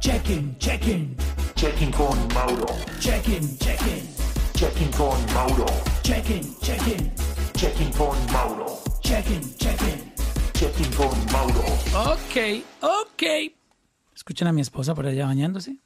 Check-in, check-in, Checking con Mauro. check-in, check-in, Checking con Mauro. check-in, check-in, Checking con Mauro. check-in, check-in. Checking con Mauro. Ok, ok. ¿Escuchan a mi esposa por allá bañándose?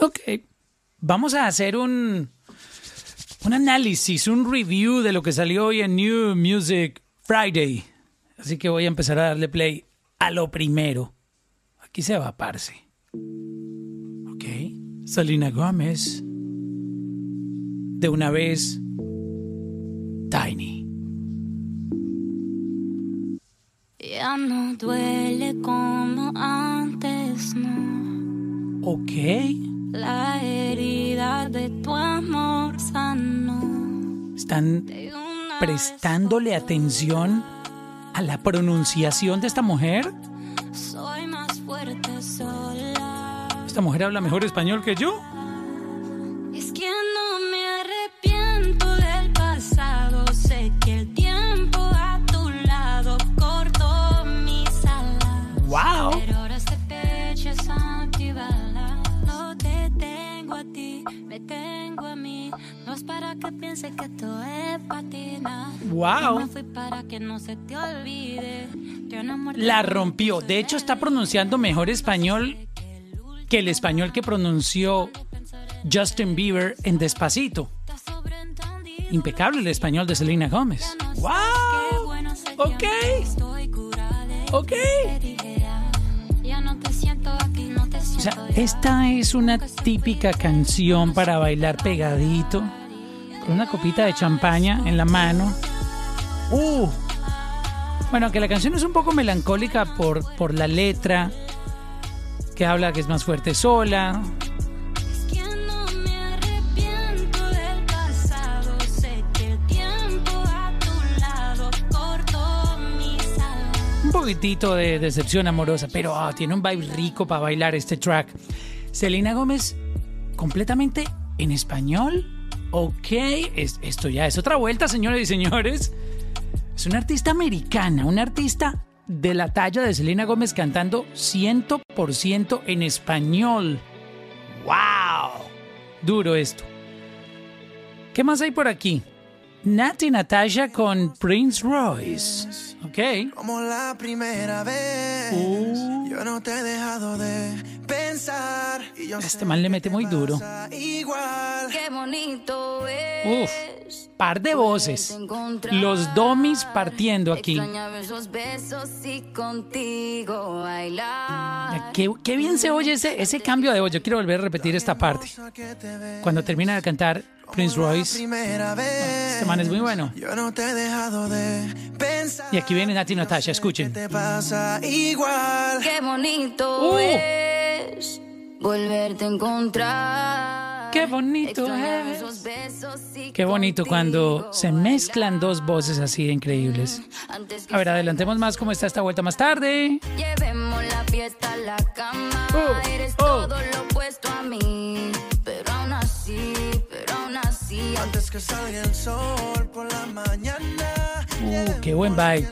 Ok. Vamos a hacer un, un análisis, un review de lo que salió hoy en New Music Friday. Así que voy a empezar a darle play a lo primero. Aquí se va, parce. Ok. Selena Gómez. De una vez, Tiny. Ya no duele como antes, no. Ok. La herida de tu amor sanó. Están prestándole atención a la pronunciación de esta mujer. Esta mujer habla mejor español que yo. Es que no me arrepiento del pasado. Sé que el tiempo a tu lado cortó mis alas. ¡Wow! Pero ahora este pecho es antibalas. No te tengo a ti, me tengo a mí. No es para que pienses que esto es patina. ¡Wow! Me fui para que no se te olvide. La rompió. De hecho, está pronunciando mejor español que el español que pronunció Justin Bieber en Despacito. Impecable el español de Selena Gómez. ¡Wow! Ok. Ok. O sea, esta es una típica canción para bailar pegadito, con una copita de champaña en la mano. ¡Uh! Bueno, que la canción es un poco melancólica por, por la letra, que habla que es más fuerte sola. Un poquitito de decepción amorosa, pero ah, tiene un vibe rico para bailar este track. Selena Gómez, completamente en español. Ok, es- esto ya es otra vuelta, señores y señores. Es una artista americana, una artista de la talla de Selena Gómez cantando 100% en español. ¡Wow! Duro esto. ¿Qué más hay por aquí? Nati Natasha con Prince Royce. Ok. Como la primera vez, Uh. yo no te he dejado de pensar. Y yo Este man le mete te muy duro. Igual. Qué bonito es. Uf, par de voces. Los domis partiendo aquí. Esos besos y contigo bailar. Qué, qué bien se oye ese, ese cambio de voz. Yo quiero volver a repetir esta parte. Cuando termina de cantar Prince Royce, este man es muy bueno. yo no te he dejado de pensar. Y aquí viene Nati Natasha, escuchen. que te pasa igual. Qué bonito Uh. Es volverte a encontrar. Qué bonito es. esos besos y Qué bonito cuando se mezclan dos voces así de increíbles. A ver, adelantemos más cómo está esta vuelta más tarde. Llevemos la fiesta a la cama. Oh, Eres oh. todo lo opuesto a mí. Pero aún así, pero aún así. Antes que salga el sol por la mañana. Uh, qué buen vibe.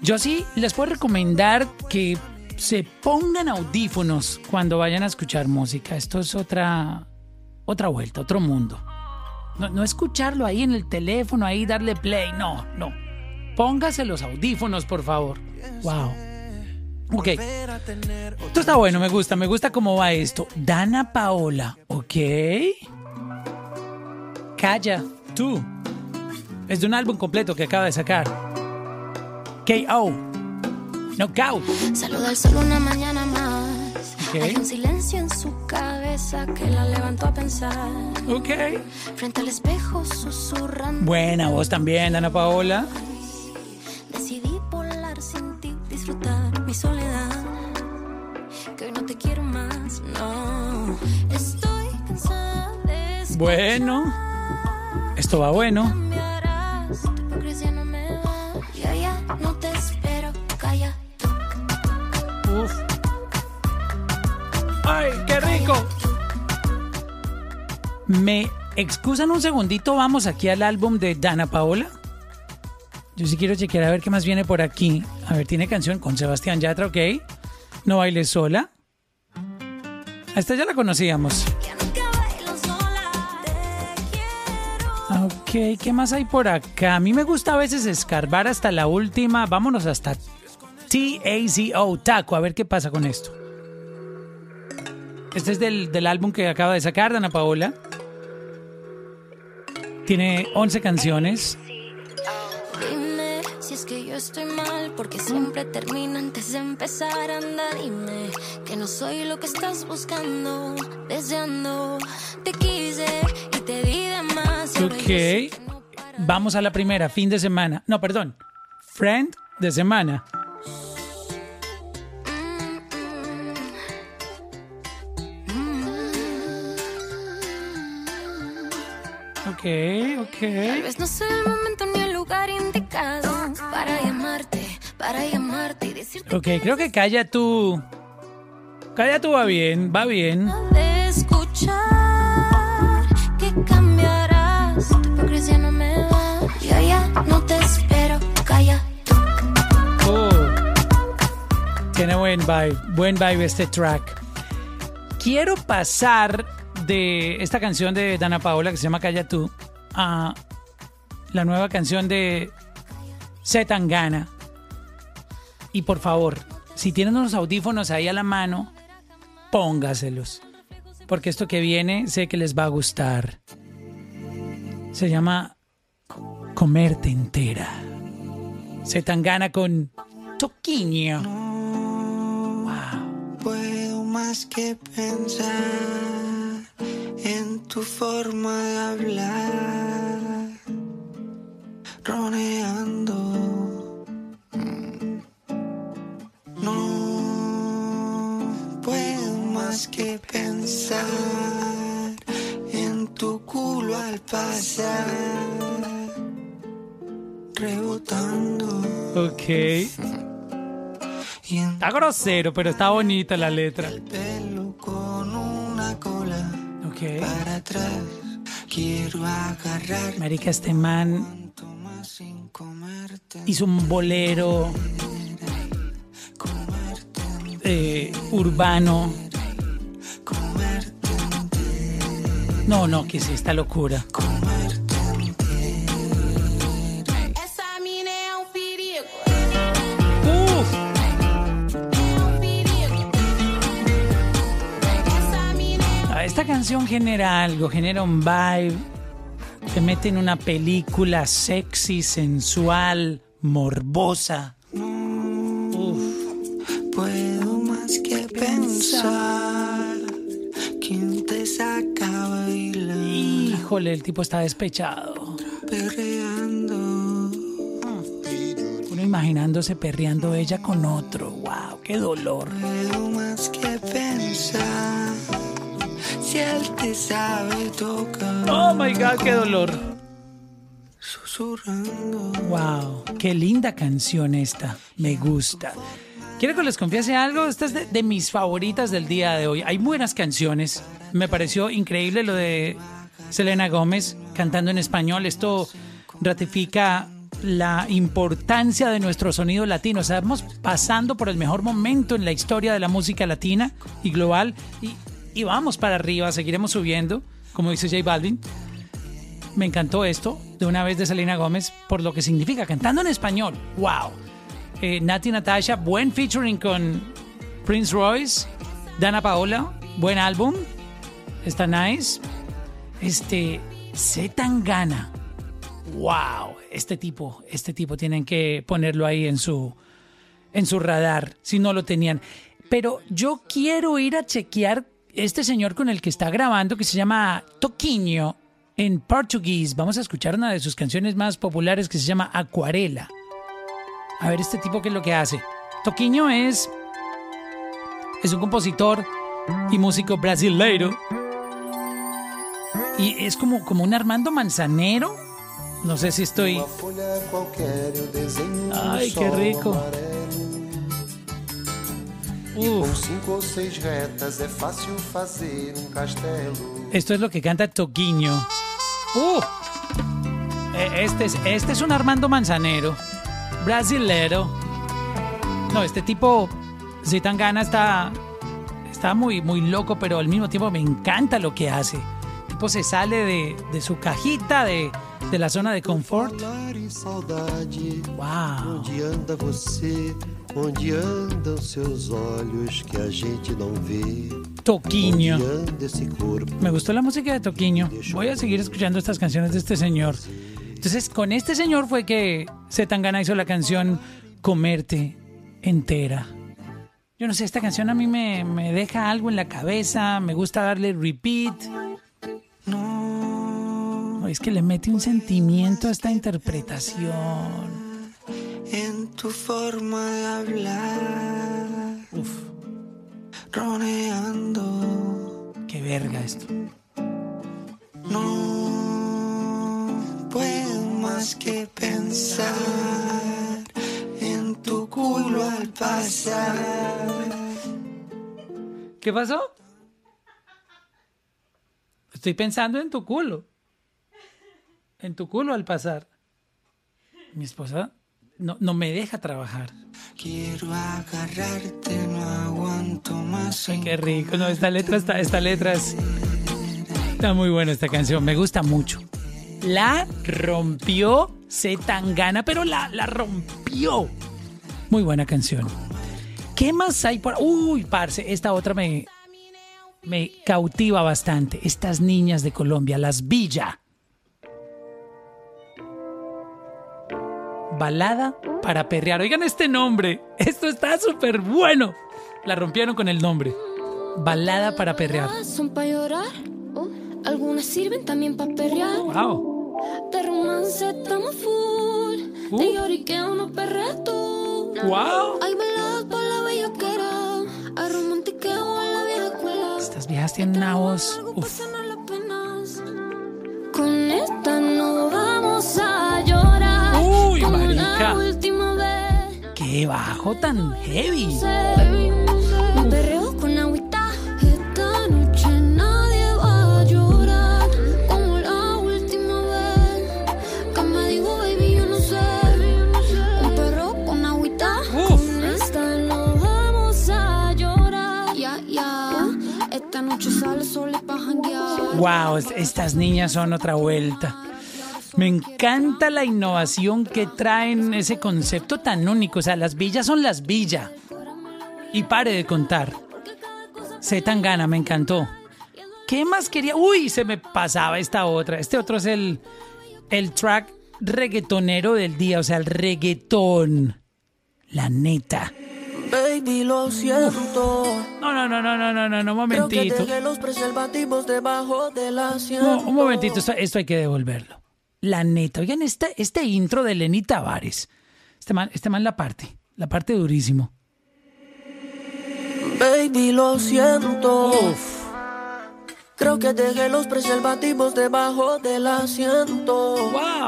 Yo sí les puedo recomendar que se pongan audífonos cuando vayan a escuchar música. Esto es otra, otra vuelta, otro mundo. No, no escucharlo ahí en el teléfono, ahí darle play. No, no. Póngase los audífonos, por favor. Wow. Ok. Esto está bueno, me gusta, me gusta cómo va esto. Dana Paola, ¿ok? Calla, tú. Es de un álbum completo que acaba de sacar. K.O. Knockout. Saluda al sol una mañana más. Ok. Hay un silencio en su cabeza que la levantó a pensar. Ok. Frente al espejo susurrando. Buena voz también, Dana Paola. Decidí volar sin ti, disfrutar mi soledad. Que hoy no te quiero más, no. Estoy cansada de. Bueno. Esto va bueno. ¿Me excusan un segundito? Vamos aquí al álbum de Dana Paola. Yo sí quiero chequear a ver qué más viene por aquí. A ver, tiene canción con Sebastián Yatra, ok. No bailes sola. Esta ya la conocíamos. Ok, ¿qué más hay por acá? A mí me gusta a veces escarbar hasta la última. Vámonos hasta T-A-Z-O, Taco, a ver qué pasa con esto. Este es del, del álbum que acaba de sacar Dana Paola. Tiene 11 canciones. Dime si es que yo estoy mal, porque siempre termino antes de empezar. Anda, dime que no soy lo que estás buscando, deseando. Te quise y te di de más. y ahora yo sé Ok. Vamos a la primera, fin de semana. No, perdón. Friend de semana. Ok, Tal ok. vez no sea el momento ni el lugar indicado para llamarte, para llamarte y decirte Ok, creo que calla tú. Calla tú va bien, va bien. de escuchar que cambiarás. Tu hipocresía no me da. Yo ya no te espero, calla. Oh. Tiene buen vibe, buen vibe este track. Quiero pasar de esta canción de Dana Paola que se llama Calla tú a la nueva canción de Zetangana. Y por favor, si tienen unos audífonos ahí a la mano, póngaselos. Porque esto que viene sé que les va a gustar. Se llama Comerte entera. Zetangana con Toquinho. Wow. Puedo más que pensar en tu forma de hablar, roneando. No puedo más que pensar en tu culo al pasar, rebotando. Ok. Está grosero, pero está bonita la letra. Pelo con una cola. Ok. para atrás. Quiero agarrar Marica, este man hizo un bolero eh, urbano. No, no, ¿qué es esta locura? Esta canción genera algo, genera un vibe. Te mete en una película sexy, sensual, morbosa. Uf. Puedo más que pensar quién te saca a bailar, Híjole, el tipo está despechado. perreando. Uno imaginándose perreando ella con otro. Wow, qué dolor. Puedo más que pensar si él te sabe tocar, Oh my god, qué dolor. susurrando. Wow, qué linda canción esta. Me gusta. Quiero que les confiese algo. Esta es de, de mis favoritas del día de hoy. Hay buenas canciones. Me pareció increíble lo de Selena Gómez cantando en español. Esto ratifica la importancia de nuestro sonido latino. Estamos pasando por el mejor momento en la historia de la música latina y global. Y, y vamos para arriba, seguiremos subiendo, como dice J Balvin. Me encantó esto de una vez de Selena Gómez por lo que significa cantando en español. ¡Wow! Eh, Nati Natasha, buen featuring con Prince Royce. Dana Paola, buen álbum. Está nice. Este, C. Tangana. ¡Wow! Este tipo, este tipo tienen que ponerlo ahí en su, en su radar, si no lo tenían. Pero yo quiero ir a chequear este señor con el que está grabando, que se llama Toquinho, en portugués. Vamos a escuchar una de sus canciones más populares que se llama Acuarela. A ver este tipo qué es lo que hace. Toquinho es, es un compositor y músico brasileiro. Y es como, como un Armando Manzanero. No sé si estoy... Ay, qué rico. Uf. cinco ou seis retas é fácil fazer um castelo. Esto es lo que canta Toquiño. ¡Uh! Eh, Este es, este es un Armando Manzanero. Brasilero. No, este tipo Zetangana está, está muy, muy loco, pero al mismo tiempo me encanta lo que hace. Tipo se sale de, de su cajita, de, de la zona de confort. Wow. Onde andam seus olhos que a gente não vê? Corpo? Me gustó la música de Toquiño. Voy a seguir escuchando estas canciones de este señor. Entonces, con este señor fue que Zetangana hizo la canción Comerte entera. Yo no sé, esta canción a mí me, me deja algo en la cabeza, me gusta darle repeat. No, es que le mete un sentimiento a esta interpretación. En tu forma de hablar, Uf, roneando. qué verga esto. No puedo más que pensar en tu culo al pasar. ¿Qué pasó? Estoy pensando en tu culo. En tu culo al pasar. Mi esposa no, no me deja trabajar. Quiero agarrarte, no aguanto más. Ay, qué rico. No, esta letra está, esta letra es- está muy buena esta canción. Me gusta mucho. La rompió Zetangana, pero la, la rompió. Muy buena canción. ¿Qué más hay por? Uy, parce, esta otra me me cautiva bastante. Estas niñas de Colombia, las Villa. Balada para perrear. Oigan este nombre. Esto está súper bueno. La rompieron con el nombre. Balada para perrear. Son para llorar, algunas sirven también para perrear. Wow. De romance estamos full, Uh. de lloriqueo no tú. Wow. Hay baladas para la bellaquera, hay romantiqueo en la vieja escuela. Estas viejas tienen una voz. Uf. Qué bajo tan heavy. Me perreo con agüita. Esta noche nadie va a llorar. Como la última vez. Que me dijo, baby, yo no sé. Un perro con agüita. Con esta no vamos a llorar. Ya, ya. Esta noche sale sol y pa' janguear. Wow, es- estas niñas son otra vuelta. Me encanta la innovación que traen ese concepto tan único. O sea, las villas son las villas. Y pare de contar. Se tan gana, me encantó. ¿Qué más quería? Uy, se me pasaba esta otra. Este otro es el, el track reggaetonero del día, o sea, el reggaetón. La neta. Baby, lo siento. No, no, no, no, no, no, no, no, Creo que momentito. dejé los preservativos debajo del asiento. No, un momentito, esto, esto hay que devolverlo. La neta, oigan, este, este intro de Lenny Tavares. Este man, este man la parte, la parte durísimo. Baby, lo siento. Creo que dejé los preservativos debajo del asiento. ¡Wow!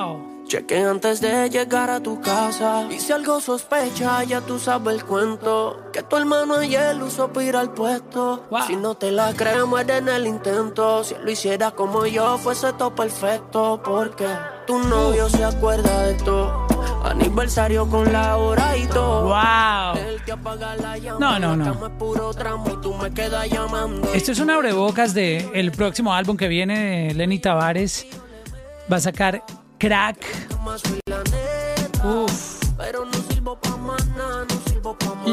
Cheque antes de llegar a tu casa. Y si algo sospecha, ya tú sabes el cuento. Que tu hermano ayer usó para ir al puesto. Wow. Si no te la crees, muere en el intento. Si lo hiciera como yo, fuese todo perfecto. Porque tu novio se acuerda de todo. Aniversario con la hora y todo. ¡Wow! Él te apaga la llama, No, no, no. la cama es puro tramo y tú me quedas llamando. Esto es un abrebocas de el próximo álbum que viene de Lenny Tavares. Va a sacar Crack. Uf.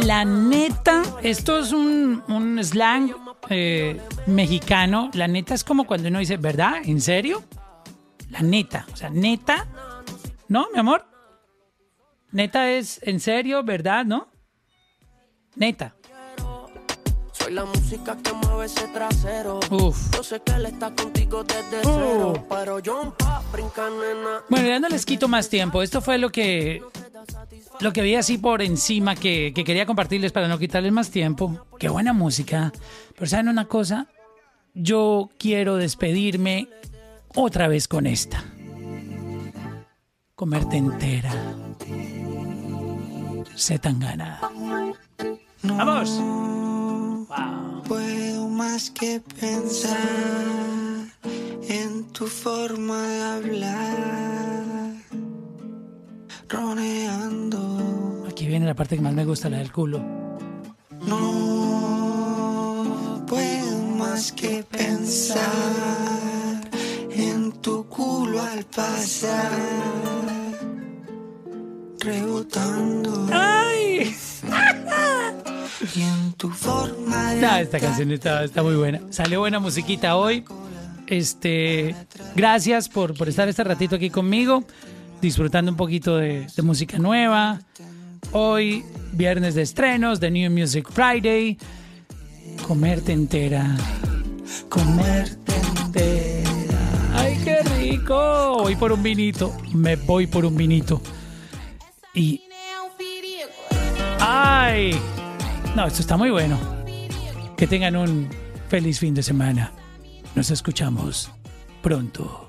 La neta, esto es un, un slang eh, mexicano. La neta es como cuando uno dice, ¿verdad? ¿En serio? La neta. O sea, neta. ¿No, mi amor? Neta es en serio, ¿verdad? ¿No? Neta. Soy la música que mueve ese trasero. Uf. Yo sé que él está contigo desde cero. Pero yo pa' brincar, nena. Bueno, ya no les quito más tiempo. Esto fue lo que lo que vi así por encima que, que quería compartirles para no quitarles más tiempo. Qué buena música. Pero ¿saben una cosa? Yo quiero despedirme otra vez con esta. Comerte entera. Se tan gana. ¡Vamos! Puedo más que pensar en tu forma de hablar. Roneando. Aquí viene la parte que más me gusta, la del culo. No puedo más que pensar en tu culo al pasar. Esta canción está, está muy buena. Salió buena musiquita hoy. Este, gracias por, por estar este ratito aquí conmigo, disfrutando un poquito de, de música nueva. Hoy, viernes de estrenos, de New Music Friday. Comerte entera. Comerte entera. ¡Ay, qué rico! Voy por un vinito. Me voy por un vinito. Y. ¡Ay! No, esto está muy bueno. Que tengan un feliz fin de semana. Nos escuchamos pronto.